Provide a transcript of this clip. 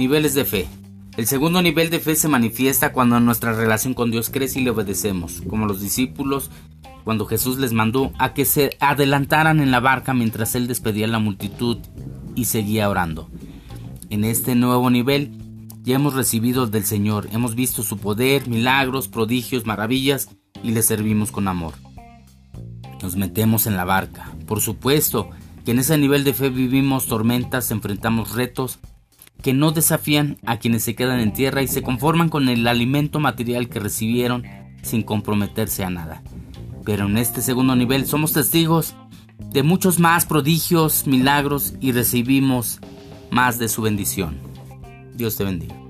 Niveles de fe. El segundo nivel de fe se manifiesta cuando nuestra relación con Dios crece y le obedecemos, como los discípulos cuando Jesús les mandó a que se adelantaran en la barca mientras él despedía a la multitud y seguía orando. En este nuevo nivel ya hemos recibido del Señor, hemos visto su poder, milagros, prodigios, maravillas y le servimos con amor. Nos metemos en la barca. Por supuesto que en ese nivel de fe vivimos tormentas, enfrentamos retos que no desafían a quienes se quedan en tierra y se conforman con el alimento material que recibieron sin comprometerse a nada. Pero en este segundo nivel somos testigos de muchos más prodigios, milagros y recibimos más de su bendición. Dios te bendiga.